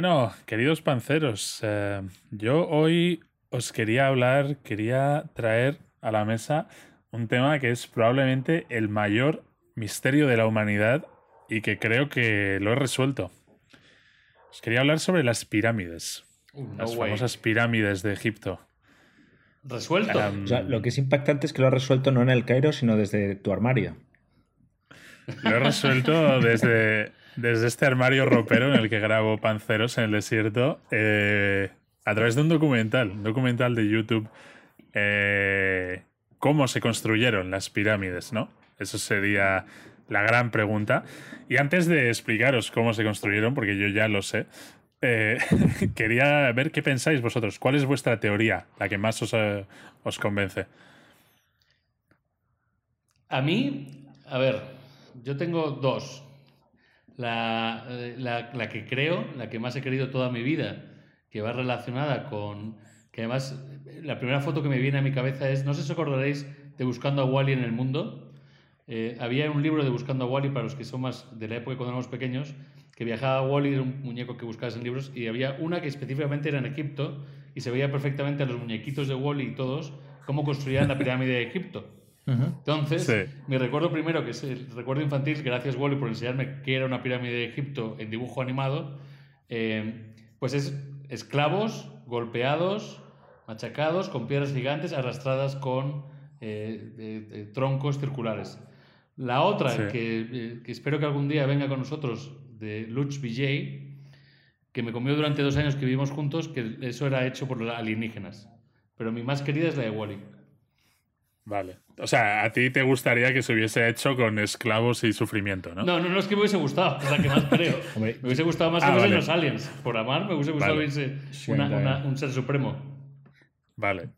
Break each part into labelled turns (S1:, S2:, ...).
S1: Bueno, queridos panceros, eh, yo hoy os quería hablar, quería traer a la mesa un tema que es probablemente el mayor misterio de la humanidad y que creo que lo he resuelto. Os quería hablar sobre las pirámides,
S2: Uh, no
S1: las
S2: way.
S1: famosas pirámides de Egipto.
S2: Resuelto.
S1: Am,
S3: O sea, lo que es impactante es que lo has resuelto no en el Cairo, sino desde tu armario.
S1: Lo he resuelto desde, desde este armario ropero en el que grabo panceros en el desierto eh, a través de un documental, un documental de YouTube. eh, ¿Cómo se construyeron las pirámides? ¿no? Eso sería la gran pregunta. Y antes de explicaros cómo se construyeron, porque yo ya lo sé, eh, quería ver qué pensáis vosotros. ¿Cuál es vuestra teoría, la que más os, os convence?
S2: A mí, a ver, yo tengo dos. La, la- que creo, la que más he querido toda mi vida, que va relacionada con... Que además, la primera foto que me viene a mi cabeza es, no sé si os acordaréis de Buscando a Wally en el mundo. Eh, había un libro de Buscando a Wally para los que son más de la época cuando éramos pequeños, que viajaba a Wally, era un muñeco que buscabas en libros, y había una que específicamente era en Egipto, y se veía perfectamente a los muñequitos de Wally y todos cómo construían la pirámide de Egipto. Entonces,
S1: Sí.
S2: mi recuerdo primero, que es el recuerdo infantil, gracias Wally por enseñarme qué era una pirámide de Egipto en dibujo animado, eh, pues es esclavos golpeados, machacados, con piedras gigantes arrastradas con eh, troncos circulares. La otra,
S1: Sí.
S2: que, eh, que espero que algún día venga con nosotros, de Lutz Vijay, que me comió durante dos años que vivimos juntos, que eso era hecho por los alienígenas. Pero mi más querida es la de Wally.
S1: Vale. O sea, a ti te gustaría que se hubiese hecho con esclavos y sufrimiento, ¿no?
S2: No, no, no es que me hubiese gustado, es la que más creo.
S3: Hombre,
S2: me hubiese gustado más
S1: Ah,
S2: que
S1: vale.
S2: los aliens. Por amar, me hubiese gustado
S1: Vale.
S2: una- un ser supremo.
S1: Vale.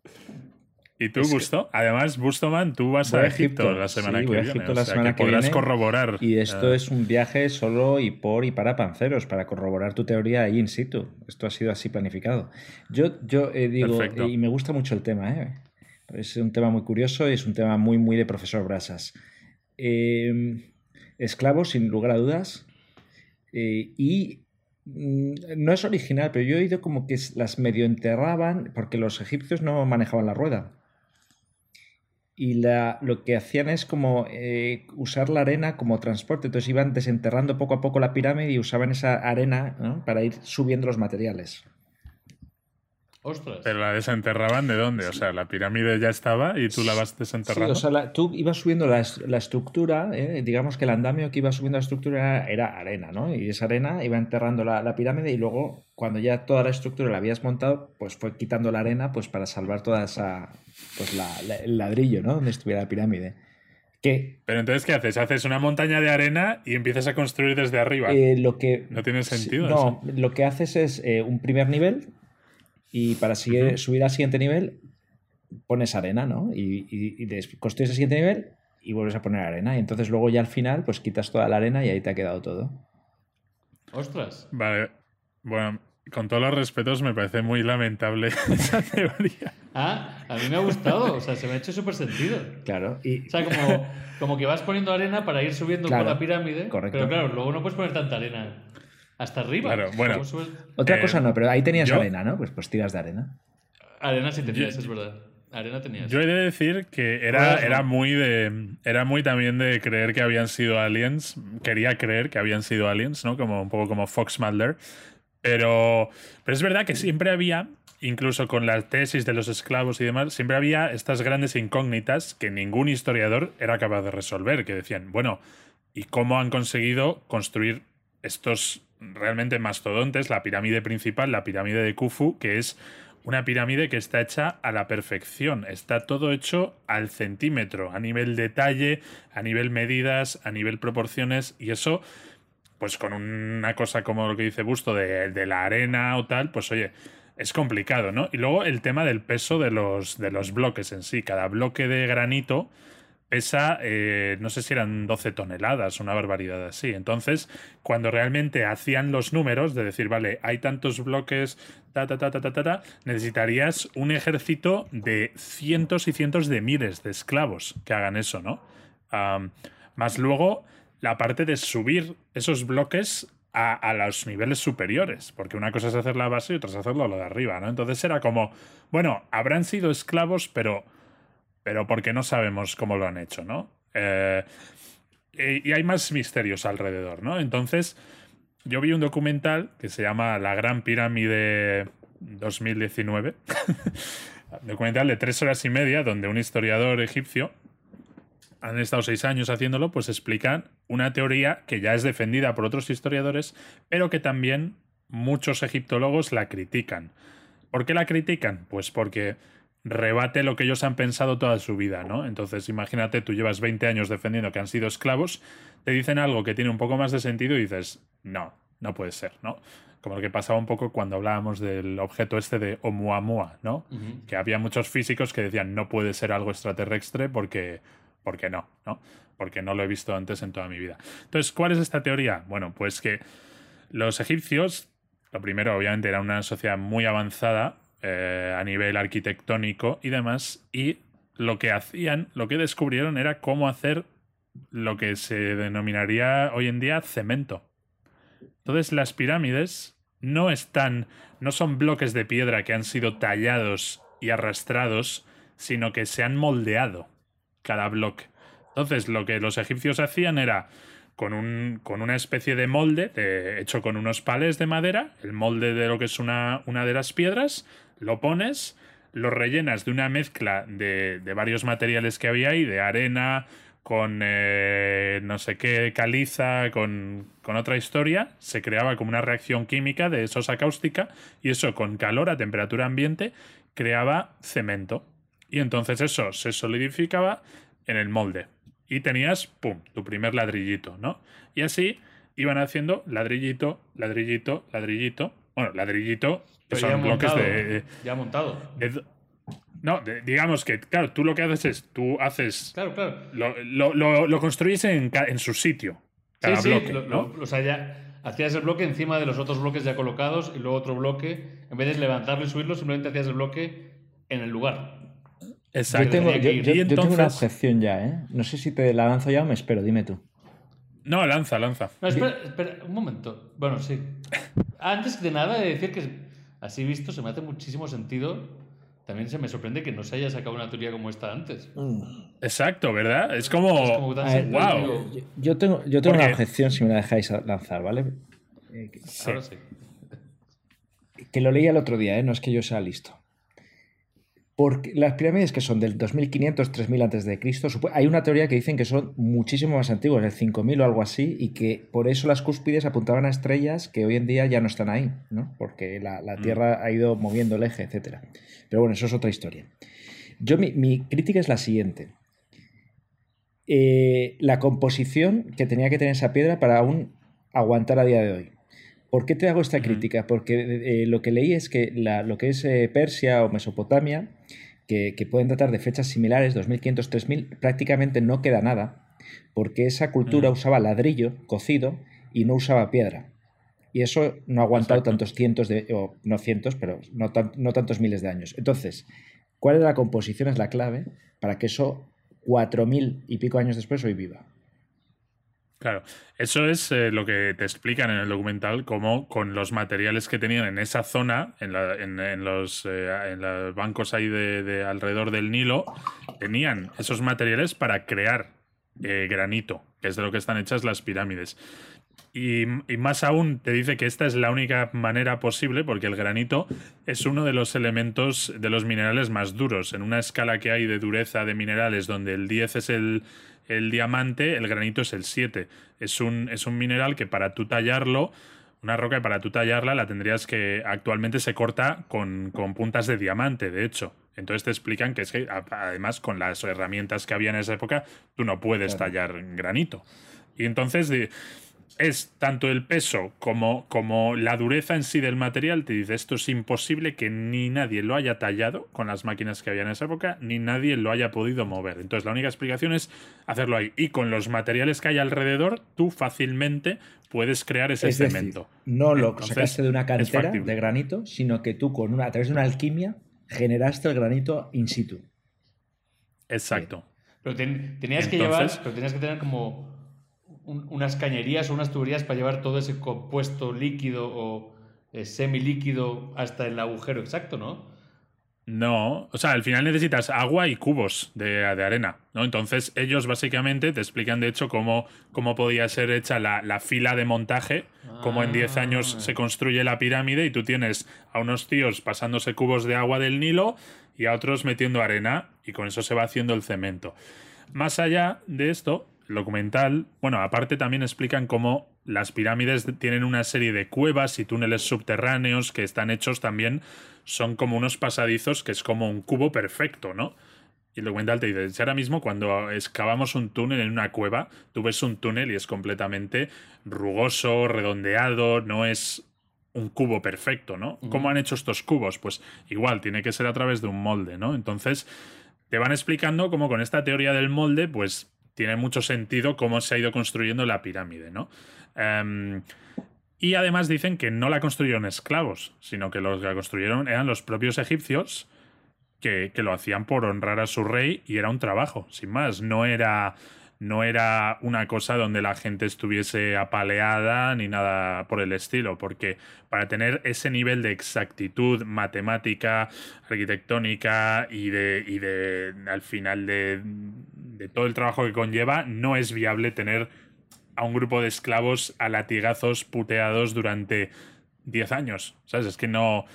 S1: ¿Y tú,
S3: Es que-
S1: Busto? Además, Bustoman, tú vas
S3: Voy
S1: a Egipto,
S3: Egipto,
S1: la semana
S3: sí,
S1: que
S3: voy a
S1: viene.
S3: Egipto
S1: o
S3: la
S1: sea,
S3: semana
S1: que
S3: que
S1: podrás
S3: viene.
S1: corroborar.
S3: Y esto
S1: eh,
S3: es un viaje solo y por y para panceros, para corroborar tu teoría ahí in situ. Esto ha sido así planificado. Yo, yo eh, digo,
S1: Perfecto.
S3: y me gusta mucho el tema, ¿eh? Es un tema muy curioso y es un tema muy, muy de profesor Brasas. Eh, esclavos, sin lugar a dudas. eh, y mm, no es original, pero yo he oído como que las medio enterraban porque los egipcios no manejaban la rueda. Y la, lo que hacían es como eh, usar la arena como transporte. Entonces iban desenterrando poco a poco la pirámide y usaban esa arena para ir subiendo los materiales.
S2: Ostras.
S1: Pero la desenterraban de dónde? O sea, la pirámide ya estaba y tú la vas
S3: Sí,
S1: desenterrando.
S3: o sea, la- tú ibas subiendo la, es- la estructura, ¿eh? digamos que el andamio que iba subiendo la estructura era, era arena, ¿no? Y esa arena iba enterrando la, la pirámide y luego, cuando ya toda la estructura la habías montado, pues fue quitando la arena pues para salvar toda esa, pues la- la- el ladrillo, ¿no? Donde estuviera la pirámide. Que
S1: Pero entonces, ¿qué haces? Haces una montaña de arena y empiezas a construir desde arriba.
S3: Eh, lo que,
S1: No tiene sentido
S3: No, lo que haces es eh, un primer nivel y para seguir- subir al siguiente nivel pones arena, ¿no? Y, y, construyes el siguiente nivel y vuelves a poner arena. Y entonces luego ya al final pues quitas toda la arena y ahí te ha quedado todo.
S2: Ostras.
S1: Vale. Bueno, con todos los respetos, me parece muy lamentable esa teoría.
S2: Ah, a mí me ha gustado. O sea, se me ha hecho súper sentido.
S3: Claro. Y,
S2: O sea, como, como que vas poniendo arena para ir subiendo
S3: Claro,
S2: por la pirámide.
S3: correcto.
S2: Pero claro, luego no puedes poner tanta arena hasta arriba.
S1: Claro, bueno.
S3: Otra
S1: eh,
S3: cosa no, pero ahí tenías
S1: yo-
S3: arena, ¿no? Pues, pues tiras de arena.
S2: Arena sí tenías,
S1: Yo-
S2: es verdad. Arena tenías.
S1: Yo he de decir que era, era muy de. Era muy también de creer que habían sido aliens. Quería creer que habían sido aliens, ¿no? Como un poco como Fox Mulder. Pero, pero es verdad que siempre había, incluso con la tesis de los esclavos y demás, siempre había estas grandes incógnitas que ningún historiador era capaz de resolver. Que decían, bueno, ¿y cómo han conseguido construir estos realmente mastodontes? La pirámide principal, la pirámide de Khufu, que es una pirámide que está hecha a la perfección. Está todo hecho al centímetro, a nivel detalle, a nivel medidas, a nivel proporciones, y eso, pues con una cosa como lo que dice Busto de, de la arena o tal, pues oye, es complicado, ¿no? Y luego el tema del peso de los, de los bloques en sí. Cada bloque de granito pesa, eh, no sé si eran 12 toneladas, una barbaridad así. Entonces, cuando realmente hacían los números de decir, vale, hay tantos bloques, ta, ta, ta, ta, ta, ta, ta, necesitarías un ejército de cientos y cientos de miles de esclavos que hagan eso, ¿no? Más luego, la parte de subir esos bloques a, los niveles superiores, porque una cosa es hacer la base y otra es hacerlo lo de arriba, ¿no? Entonces era como, bueno, habrán sido esclavos, pero, pero porque no sabemos cómo lo han hecho, ¿no? Eh, y hay más misterios alrededor, ¿no? Entonces, yo vi un documental que se llama La Gran Pirámide 2019, documental de tres horas y media, donde un historiador egipcio han estado seis años haciéndolo, pues explican una teoría que ya es defendida por otros historiadores, pero que también muchos egiptólogos la critican. ¿Por qué la critican? Pues porque rebate lo que ellos han pensado toda su vida, ¿no? Entonces, imagínate, tú llevas 20 años defendiendo que han sido esclavos, te dicen algo que tiene un poco más de sentido y dices, no, no puede ser, ¿no? Como lo que pasaba un poco cuando hablábamos del objeto este de Oumuamua, ¿no? Que había muchos físicos que decían, no puede ser algo extraterrestre porque porque no, ¿no? Porque no lo he visto antes en toda mi vida. Entonces, ¿cuál es esta teoría? Bueno, pues que los egipcios, lo primero, obviamente, era una sociedad muy avanzada eh, a nivel arquitectónico y demás, y lo que hacían, lo que descubrieron era cómo hacer lo que se denominaría hoy en día cemento. Entonces, las pirámides no están, no son bloques de piedra que han sido tallados y arrastrados, sino que se han moldeado cada bloque. Entonces, lo que los egipcios hacían era con, un, con una especie de molde hecho con unos pales de madera, el molde de lo que es una, una de las piedras, lo pones, lo rellenas de una mezcla de, varios materiales que había ahí, de arena, con eh, no sé qué caliza, con, con, otra historia, se creaba como una reacción química de sosa cáustica y eso con calor a temperatura ambiente creaba cemento. Y entonces eso se solidificaba en el molde. Y tenías, ¡pum!, tu primer ladrillito, ¿no? Y así iban haciendo ladrillito, ladrillito, ladrillito. Bueno, ladrillito, que son bloques de.
S2: Ya montado.
S1: no, digamos que, claro, tú lo que haces es, tú haces.
S2: Claro, claro.
S1: Lo, construyes en, en, su sitio. Cada sí, bloque, ¿no?
S2: o sea, ya hacías el bloque encima de los otros bloques ya colocados y luego otro bloque. En vez de levantarlo y subirlo, simplemente hacías el bloque en el lugar.
S3: Exacto. Yo tengo, yo, tengo una objeción ya, ¿eh? No sé si te la lanzo ya o me espero, dime tú.
S1: No, lanza, lanza.
S2: No, espera, espera, un momento. Bueno, sí. Antes de nada, he de decir que así visto se me hace muchísimo sentido. También se me sorprende que no se haya sacado una teoría como esta antes.
S1: Mm. Exacto, ¿verdad? Es como. wow.
S3: Yo, tengo, yo tengo una objeción si me la dejáis lanzar, ¿vale?
S2: Eh, Ahora sí.
S3: Que lo leí el otro día, ¿eh? No es que yo sea listo. Porque las pirámides que son del 2500, 3000 antes de Cristo, hay una teoría que dicen que son muchísimo más antiguas, del 5000 o algo así, y que por eso las cúspides apuntaban a estrellas que hoy en día ya no están ahí, ¿no? Porque la, mm. Tierra ha ido moviendo el eje, etc. Pero bueno, eso es otra historia. Yo, mi, crítica es la siguiente. Eh, la composición que tenía que tener esa piedra para aún aguantar a día de hoy. ¿Por qué te hago esta crítica? Porque eh, lo que leí es que lo que es eh, Persia o Mesopotamia, que, pueden tratar de fechas similares, 2500, 3000, prácticamente no queda nada, porque esa cultura usaba ladrillo cocido y no usaba piedra. Y eso no ha aguantado tantos cientos de, o no cientos, pero no, no tantos miles de años. Entonces, ¿cuál de la composición es la clave para que eso, cuatro mil y pico años después, hoy viva?
S1: Claro, eso es eh, lo que te explican en el documental, cómo con los materiales que tenían en esa zona, en, los, eh, en los, bancos ahí de, alrededor del Nilo, tenían esos materiales para crear eh, granito, que es de lo que están hechas las pirámides. Y, y, más aún te dice que esta es la única manera posible porque el granito es uno de los elementos de los minerales más duros. En una escala que hay de dureza de minerales donde el 10 es el, el diamante, el granito es el 7. Es un, es un mineral que para tú tallarlo, una roca que para tú tallarla la tendrías que actualmente se corta con, puntas de diamante, de hecho. Entonces te explican que es que además con las herramientas que había en esa época, tú no puedes tallar granito. Y entonces es tanto el peso como, como la dureza en sí del material, te dice esto es imposible que ni nadie lo haya tallado con las máquinas que había en esa época, ni nadie lo haya podido mover. Entonces la única explicación es hacerlo ahí. Y con los materiales que hay alrededor, tú fácilmente puedes crear ese cemento.
S3: no lo sacaste de una cantera de granito, sino que tú con una, a través de una alquimia generaste el granito in situ.
S1: Exacto.
S2: Pero tenías que llevar, pero tenías que tener como unas cañerías o unas tuberías para llevar todo ese compuesto líquido o semi semilíquido hasta el agujero exacto, ¿no?
S1: No, o sea, al final necesitas agua y cubos de, arena, ¿no? Entonces ellos básicamente te explican de hecho cómo, cómo podía ser hecha la, fila de montaje, cómo en 10 años
S2: Ah.
S1: se construye la pirámide y tú tienes a unos tíos pasándose cubos de agua del Nilo y a otros metiendo arena y con eso se va haciendo el cemento. Más allá de esto, documental, bueno, aparte también explican cómo las pirámides tienen una serie de cuevas y túneles subterráneos que están hechos también, son como unos pasadizos que es como un cubo perfecto, ¿no? Y el documental te dice, si ahora mismo cuando excavamos un túnel en una cueva, tú ves un túnel y es completamente rugoso, redondeado, no es un cubo perfecto, ¿no? ¿Cómo han hecho estos cubos? Pues igual, tiene que ser a través de un molde, ¿no? Entonces, te van explicando cómo con esta teoría del molde, pues tiene mucho sentido cómo se ha ido construyendo la pirámide, ¿no? Em, y además dicen que no la construyeron esclavos, sino que los que la construyeron eran los propios egipcios que, que lo hacían por honrar a su rey y era un trabajo, sin más. No era, no era una cosa donde la gente estuviese apaleada ni nada por el estilo, porque para tener ese nivel de exactitud matemática, arquitectónica y de, y de al final de, de todo el trabajo que conlleva, no es viable tener a un grupo de esclavos a latigazos puteados durante 10 años. ¿Sabes? Es que no,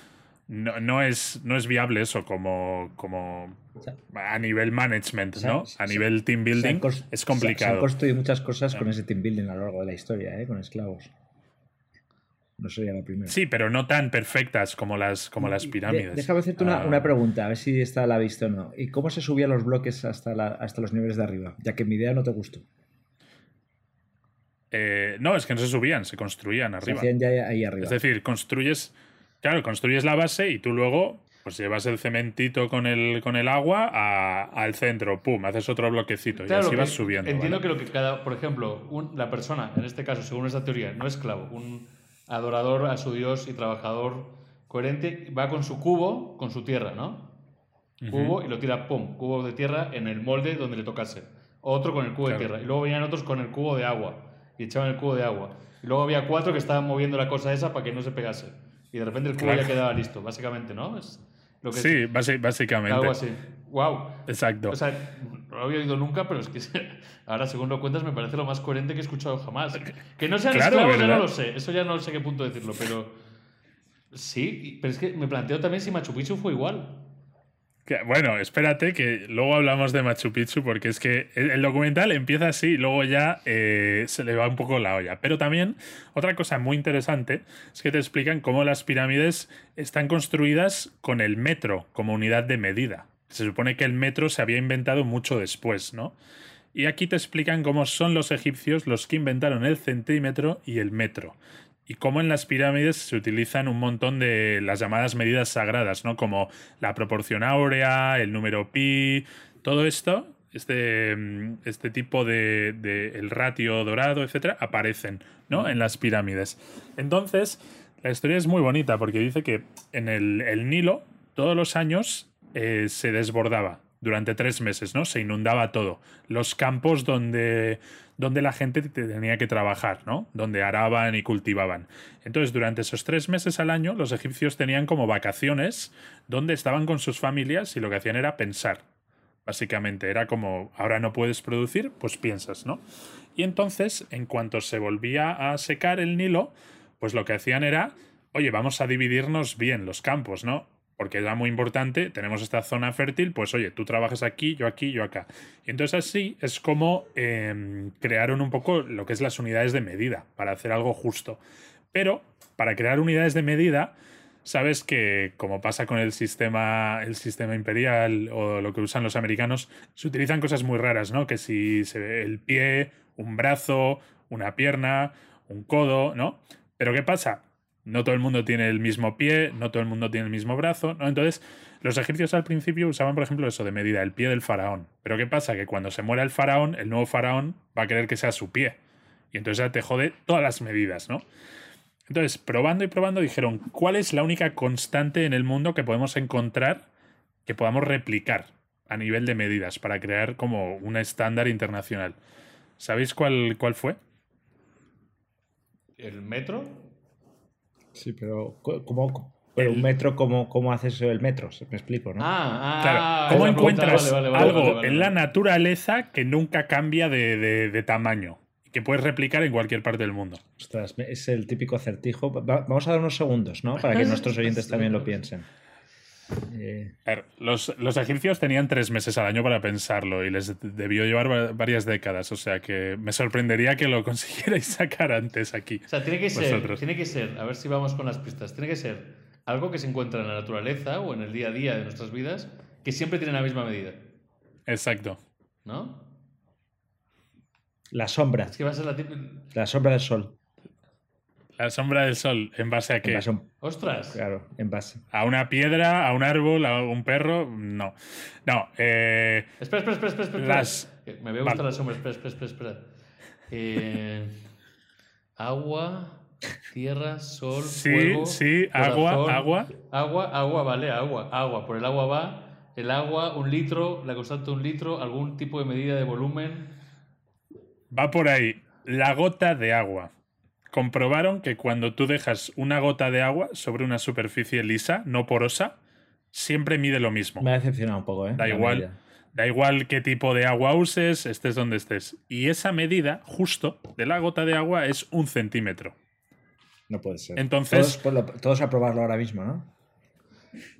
S1: no, no es, no es viable eso como, como a nivel management,
S3: O sea,
S1: ¿no?
S3: se-
S1: A nivel team
S3: Se han
S1: building es
S3: Se, se han
S1: complicado.
S3: construido muchas cosas con ese team building a lo largo de la historia, ¿eh? con esclavos. No sería la primera.
S1: Sí, pero no tan perfectas como las, como las
S3: De-
S1: pirámides.
S3: déjame hacerte una,
S1: Ah,
S3: una pregunta, a ver si esta la ha visto o no. ¿Y cómo se subían los bloques hasta, la- hasta los niveles de arriba? Ya que mi idea no te gustó.
S1: eh, no, es que no se subían, se construían
S3: Se
S1: arriba.
S3: hacían ya ahí arriba.
S1: Es decir, construyes, claro, construyes la base y tú luego pues llevas el cementito con el, con el agua a- al centro, pum, haces otro bloquecito y así vas subiendo.
S2: Entiendo
S1: ¿vale?
S2: que lo que cada, por ejemplo, un- la persona, en este caso, según esta teoría, no esclavo, un adorador a su Dios y trabajador coherente, va con su cubo, con su tierra, ¿no? Cubo y lo tira, pum, cubo de tierra en el molde donde le tocase. Otro con el cubo
S1: Claro.
S2: de tierra. Y luego venían otros con el cubo de agua. Y echaban el cubo de agua. Y luego había cuatro que estaban moviendo la cosa esa para que no se pegase. Y de repente el cubo
S1: Claro.
S2: ya quedaba listo, básicamente, ¿no? Es lo que
S1: Sí, básicamente.
S2: algo así. ¡Wow!
S1: Exacto.
S2: O sea, no lo había oído nunca, pero es que ahora, según lo cuentas, me parece lo más coherente que he escuchado jamás. Que no sean
S1: Claro,
S2: esclavos, ya no lo sé. Eso ya no sé qué punto decirlo, pero. Sí, pero es que me planteo también si Machu Picchu fue igual.
S1: Bueno, espérate que luego hablamos de Machu Picchu porque es que el, el documental empieza así y luego ya eh, se le va un poco la olla. Pero también otra cosa muy interesante es que te explican cómo las pirámides están construidas con el metro como unidad de medida. Se supone que el metro se había inventado mucho después, ¿no? Y aquí te explican cómo son los egipcios los que inventaron el centímetro y el metro. Y cómo en las pirámides se utilizan un montón de las llamadas medidas sagradas, ¿no? Como la proporción áurea, el número pi, todo esto, este, mm, este tipo de, de- el ratio dorado, etcétera, aparecen, ¿no? En las pirámides. Entonces, la historia es muy bonita porque dice que en el, el Nilo, todos los años, eh, se desbordaba durante tres meses, ¿no? Se inundaba todo. Los campos donde, donde la gente te- tenía que trabajar, ¿no? Donde araban y cultivaban. Entonces, durante esos tres meses al año, los egipcios tenían como vacaciones donde estaban con sus familias y lo que hacían era pensar. Básicamente, era como, ahora no puedes producir, pues piensas, ¿no? Y entonces, en cuanto se volvía a secar el Nilo, pues lo que hacían era, oye, vamos a dividirnos bien los campos, ¿no? Porque era muy importante, tenemos esta zona fértil, pues oye, tú trabajas aquí, yo aquí, yo acá. Y entonces así es como eh, crearon un poco lo que es las unidades de medida, para hacer algo justo. Pero para crear unidades de medida, sabes que, como pasa con el sistema, el sistema imperial o lo que usan los americanos, se utilizan cosas muy raras, ¿no? Que si se ve el pie, un brazo, una pierna, un codo, ¿no? Pero ¿qué pasa? No todo el mundo tiene el mismo pie, no todo el mundo tiene el mismo brazo, ¿no? Entonces, los egipcios al principio usaban, por ejemplo, eso de medida, el pie del faraón. Pero ¿qué pasa? Que cuando se muera el faraón, el nuevo faraón va a querer que sea su pie. Y entonces ya te jode todas las medidas, ¿no? Entonces, probando y probando, dijeron, ¿cuál es la única constante en el mundo que podemos encontrar que podamos replicar a nivel de medidas para crear como un estándar internacional? ¿Sabéis cuál, cuál fue?
S2: ¿El metro?
S3: Sí, pero ¿cómo, pero un metro, ¿cómo, cómo haces el metro? Me explico, ¿no?
S2: Ah, ah
S1: claro. ¿Cómo encuentras algo en la naturaleza que nunca cambia de, de, tamaño? Que puedes replicar en cualquier parte del mundo.
S3: Ostras, es el típico acertijo. Vamos a dar unos segundos, ¿no? Para que nuestros oyentes también lo piensen.
S1: Eh, los, los, egipcios tenían tres meses al año para pensarlo y les debió llevar varias décadas, o sea que me sorprendería que lo consiguierais sacar antes aquí.
S2: O sea, tiene que ser, tiene que ser, a ver si vamos con las pistas, tiene que ser algo que se encuentra en la naturaleza o en el día a día de nuestras vidas que siempre tiene la misma medida.
S1: Exacto.
S2: ¿No?
S3: La sombra.
S2: Es que va a ser la,
S3: la sombra del sol.
S1: La sombra del sol, ¿en base a qué?
S2: ¡Ostras!
S3: Claro, en base.
S1: ¿A una piedra, a un árbol, a un perro? No. No. Eh,
S2: espera, espera, espera, espera. Las... Me voy a gustar la sombra. Espera, espera, espera. espera. Eh, agua, tierra, sol,
S1: sí,
S2: fuego.
S1: Sí, agua, agua.
S2: Agua, agua, vale, agua, agua. Por el agua va. El agua, un litro, la constante un litro, algún tipo de medida de volumen.
S1: Va por ahí. La gota de agua comprobaron que cuando tú dejas una gota de agua sobre una superficie lisa, no porosa, siempre mide lo mismo.
S3: Me ha decepcionado un poco, ¿eh?
S1: Da igual. Da igual qué tipo de agua uses, estés donde estés. Y esa medida, justo, de la gota de agua es un centímetro.
S3: No puede ser.
S1: Entonces.
S3: Todos, a probarlo ahora mismo, ¿no?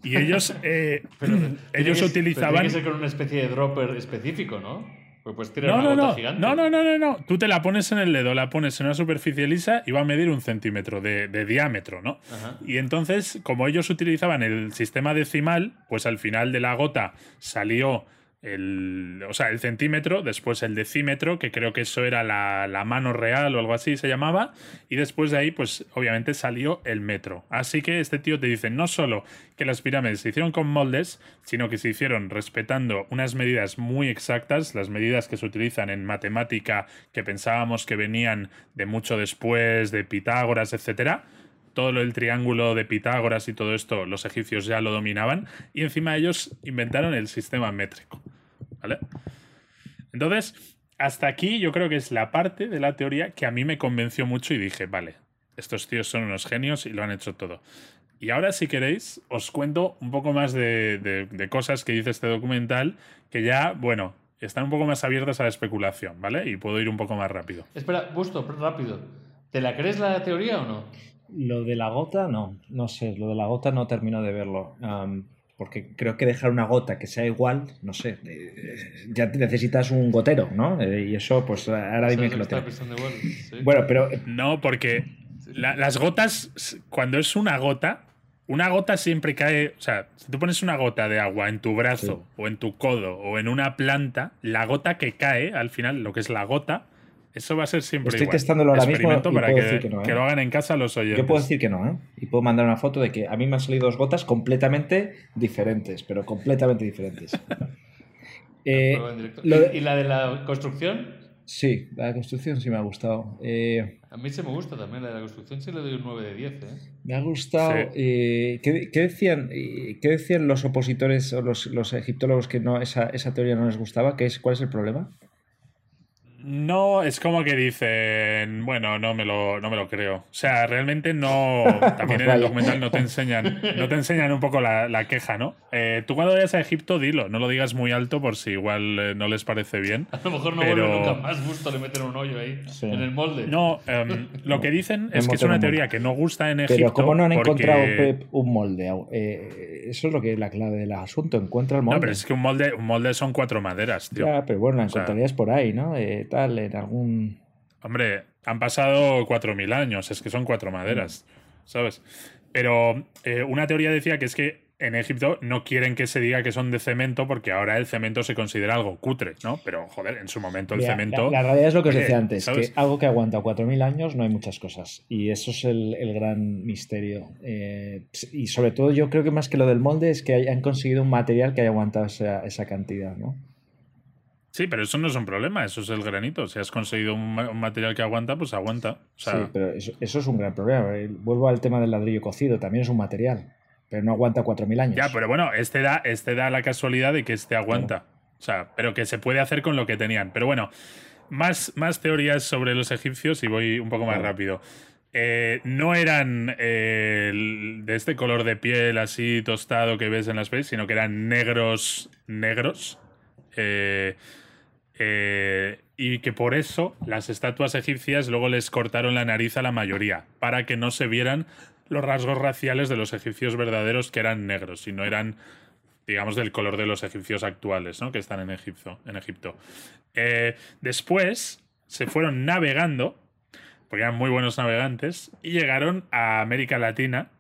S1: Y ellos, eh, ellos utilizaban. tiene
S2: que ser con una especie de dropper específico, ¿no? Pues
S1: no, no, no. No, no, no, no, no. Tú te la pones en el dedo, la pones en una superficie lisa y va a medir un centímetro de, diámetro, ¿no? Y entonces, como ellos utilizaban el sistema decimal, pues al final de la gota salió el, o sea, el centímetro, después el decímetro, que creo que eso era la, mano real o algo así se llamaba, y después de ahí, pues obviamente salió el metro. Así que este tío te dice no solo que las pirámides se hicieron con moldes, sino que se hicieron respetando unas medidas muy exactas, las medidas que se utilizan en matemática que pensábamos que venían de mucho después, de Pitágoras, etcétera todo del triángulo de Pitágoras y todo esto, los egipcios ya lo dominaban, y encima ellos inventaron el sistema métrico. ¿Vale? Entonces, hasta aquí yo creo que es la parte de la teoría que a mí me convenció mucho y dije, vale, estos tíos son unos genios y lo han hecho todo. Y ahora, si queréis, os cuento un poco más de, de cosas que dice este documental, que ya, bueno, están un poco más abiertas a la especulación, ¿vale? Y puedo ir un poco más rápido.
S2: Espera, Busto, rápido. ¿Te la crees la teoría o no?
S3: Lo de la gota, no, no sé, lo de la gota no termino de verlo. porque creo que dejar una gota que sea igual, no sé, eh, ya necesitas un gotero, ¿no? Eh, y eso, pues ahora dime que lo tengo. Bueno, pero.
S1: No, porque las gotas, cuando es una gota, una gota siempre cae. O sea, si tú pones una gota de agua en tu brazo, o en tu codo, o en una planta, la gota que cae, al final, lo que es la gota, eso va a ser siempre
S3: Estoy testándolo ahora mismo y
S1: para
S3: puedo
S1: que,
S3: decir que no. ¿eh?
S1: Que lo hagan en casa los oyentes.
S3: Yo puedo decir que no, ¿eh? Y puedo mandar una foto de que a mí me han salido dos gotas completamente diferentes, pero completamente diferentes.
S2: Eh, ¿Y la de la construcción?
S3: Sí, la de construcción sí me ha gustado. Eh,
S2: a mí se me gusta también, la de la construcción sí le doy un 9 de 10. ¿eh?
S3: Me ha gustado. ¿qué, decían, ¿Qué decían los opositores o los, los egiptólogos que no esa, esa teoría no les gustaba? ¿Qué es, ¿Cuál es el problema?
S1: No, es como que dicen, bueno, no me lo, no me lo creo. O sea, realmente no. También en el documental no te enseñan, no te enseñan un poco la, queja, ¿no? Eh, tú cuando vayas a Egipto, dilo, no lo digas muy alto por si igual eh, no les parece bien.
S2: A lo mejor no vuelve nunca más gusto le meten un hoyo ahí, en el molde.
S1: No, em, lo que dicen es que es una teoría que no gusta en Egipto. Pero
S3: ¿cómo no han encontrado un molde? Eh, eso es lo que es la clave del asunto, encuentra el molde.
S1: No, pero es que un molde, un molde son cuatro maderas, tío.
S3: Ya, pero bueno, la encontrarías por ahí, ¿no? En algún...
S1: Hombre, han pasado 4.000 años, es que son cuatro maderas, ¿sabes? Pero eh, una teoría decía que es que en Egipto no quieren que se diga que son de cemento porque ahora el cemento se considera algo cutre, ¿no? Pero, joder, en su momento el cemento...
S3: La, realidad es lo que os decía antes, que algo que aguanta 4.000 años no hay muchas cosas. Y eso es el, gran misterio. Eh, y sobre todo yo creo que más que lo del molde es que hayan conseguido un material que haya aguantado esa, esa cantidad, ¿no?
S1: Sí, pero eso no es un problema, eso es el granito. Si has conseguido un, material que aguanta, pues aguanta. sí,
S3: pero eso, es un gran problema. Eh, vuelvo al tema del ladrillo cocido, también es un material, pero no aguanta 4.000 años.
S1: Ya, pero bueno, este da, este da la casualidad de que este aguanta. O sea, pero que se puede hacer con lo que tenían. Pero bueno, más, más teorías sobre los egipcios y voy un poco más rápido. eh, no eran eh, de este color de piel así tostado que ves en las pelis, sino que eran negros, negros. Eh, y que por eso las estatuas egipcias luego les cortaron la nariz a la mayoría, para que no se vieran los rasgos raciales de los egipcios verdaderos que eran negros, sino eran, digamos, del color de los egipcios actuales, ¿no? Que están en Egipto. En Egipto. después se fueron navegando porque eran muy buenos navegantes, y llegaron a América Latina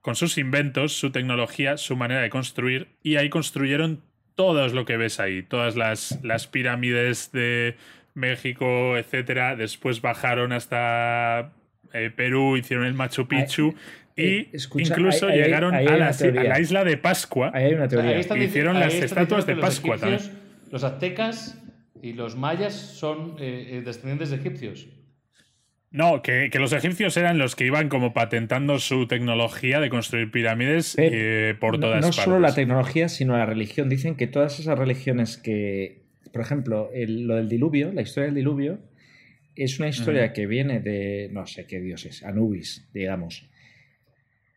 S1: con sus inventos, su tecnología, su manera de construir, y ahí construyeron todo lo que ves ahí, todas las, las pirámides de México, etcétera. Después bajaron hasta eh, Perú, hicieron el Machu Picchu. Eh, y incluso llegaron a, la, isla de Pascua.
S3: Ahí hay una teoría.
S1: hicieron las estatuas de Pascua también.
S2: Los aztecas y los mayas son eh, descendientes de egipcios.
S1: No, que, los egipcios eran los que iban como patentando su tecnología de construir pirámides eh, por todas
S3: no,
S1: partes.
S3: No solo la tecnología, sino la religión. Dicen que todas esas religiones que, por ejemplo, lo del diluvio, la historia del diluvio, es una historia que viene de, no sé qué dioses, Anubis, digamos,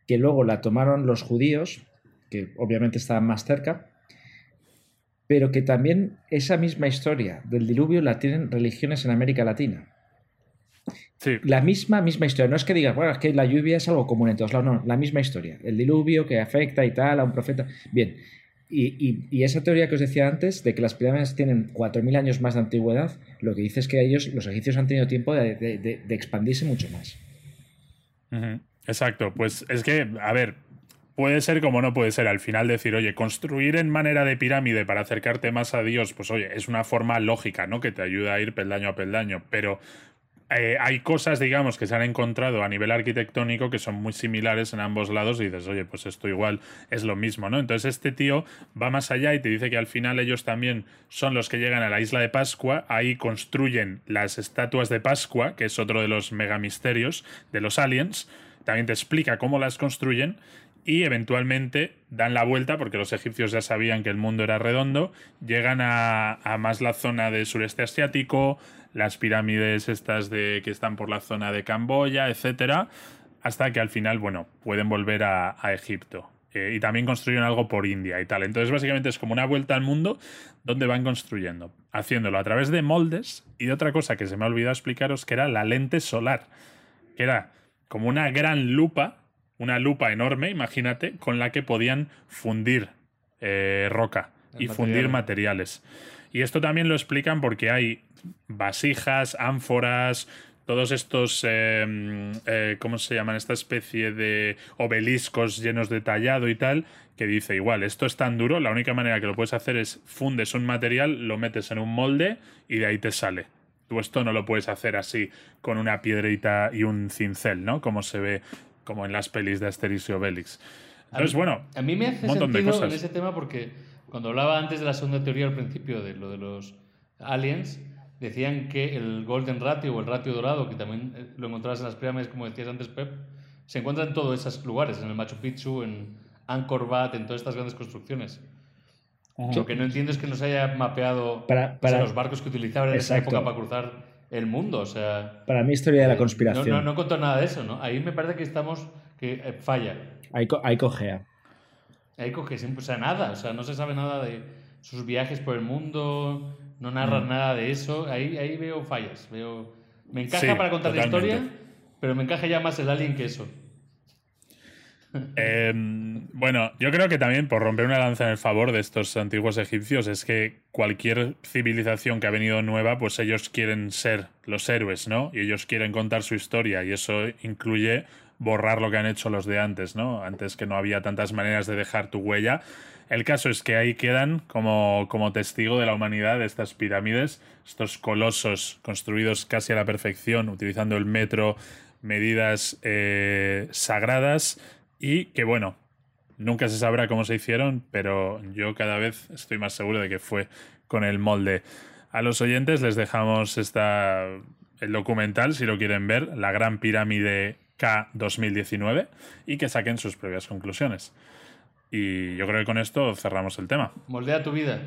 S3: que luego la tomaron los judíos, que obviamente estaban más cerca, pero que también esa misma historia del diluvio la tienen religiones en América Latina. La misma, misma historia. No es que digas, bueno, es que la lluvia es algo común en todos lados. No, la misma historia. El diluvio que afecta y tal a un profeta. Bien. Y, esa teoría que os decía antes, de que las pirámides tienen 4.000 años más de antigüedad, lo que dice es que ellos, los egipcios, han tenido tiempo de, expandirse mucho más.
S1: Exacto. Pues es que, a ver, puede ser como no puede ser. Al final decir, oye, construir en manera de pirámide para acercarte más a Dios, pues oye, es una forma lógica, ¿no? Que te ayuda a ir peldaño a peldaño. Pero eh, hay cosas, digamos, que se han encontrado a nivel arquitectónico que son muy similares en ambos lados y dices, oye, pues esto igual es lo mismo, ¿no? Entonces este tío va más allá y te dice que al final ellos también son los que llegan a la isla de Pascua, ahí construyen las estatuas de Pascua, que es otro de los megamisterios de los aliens, también te explica cómo las construyen y eventualmente dan la vuelta, porque los egipcios ya sabían que el mundo era redondo, llegan a, a más la zona del sureste asiático, las pirámides estas de que están por la zona de Camboya, etcétera, hasta que al final, bueno, pueden volver a, Egipto. Eh, y también construyen algo por India y tal. Entonces, básicamente es como una vuelta al mundo donde van construyendo, haciéndolo a través de moldes y de otra cosa que se me ha olvidado explicaros, que era la lente solar, que era como una gran lupa, una lupa enorme, imagínate, con la que podían fundir eh, roca y fundir materiales. Y esto también lo explican porque hay vasijas, ánforas, todos estos, em, eh, ¿cómo se llaman? Esta especie de obeliscos llenos de tallado y tal, que dice igual, esto es tan duro, la única manera que lo puedes hacer es fundes un material, lo metes en un molde y de ahí te sale. Tú esto no lo puedes hacer así con una piedrita y un cincel, ¿no? Como se ve como en las pelis de Asterix y Obelix. Entonces, bueno,
S2: a mí me hace sentido en ese tema porque cuando hablaba antes de la segunda teoría al principio, de lo de los aliens, decían que el Golden Ratio o el ratio dorado, que también eh, lo encontrabas en las pirámides, como decías antes, Pep, se encuentra en todos esos lugares, en el Machu Picchu, en Angkor Wat, en todas estas grandes construcciones. Lo que no entiendo es que no se haya mapeado para, los barcos que utilizaban en esa época para cruzar el mundo. O sea,
S3: para mí, historia de la conspiración.
S2: No, no, contó nada de eso, ¿no? Ahí me parece que estamos. que eh, falla.
S3: Ahí, ahí cojea.
S2: Ahí coge, o sea, nada. O sea, no se sabe nada de sus viajes por el mundo, no narran mm. nada de eso. Ahí, ahí veo fallas. Veo... Me encaja para contar la historia, pero me encaja ya más el alien que eso.
S1: Em, bueno, yo creo que también por romper una lanza en el favor de estos antiguos egipcios es que cualquier civilización que ha venido nueva, pues ellos quieren ser los héroes, ¿no? Y ellos quieren contar su historia y eso incluye borrar lo que han hecho los de antes, ¿no? Antes que no había tantas maneras de dejar tu huella. El caso es que ahí quedan como, como testigo de la humanidad estas pirámides, estos colosos construidos casi a la perfección, utilizando el metro, medidas eh, sagradas y que bueno, nunca se sabrá cómo se hicieron, pero yo cada vez estoy más seguro de que fue con el molde. A los oyentes les dejamos esta, el documental, si lo quieren ver, La Gran Pirámide 2019, y que saquen sus propias conclusiones. Y yo creo que con esto cerramos el tema.
S2: Moldea tu vida.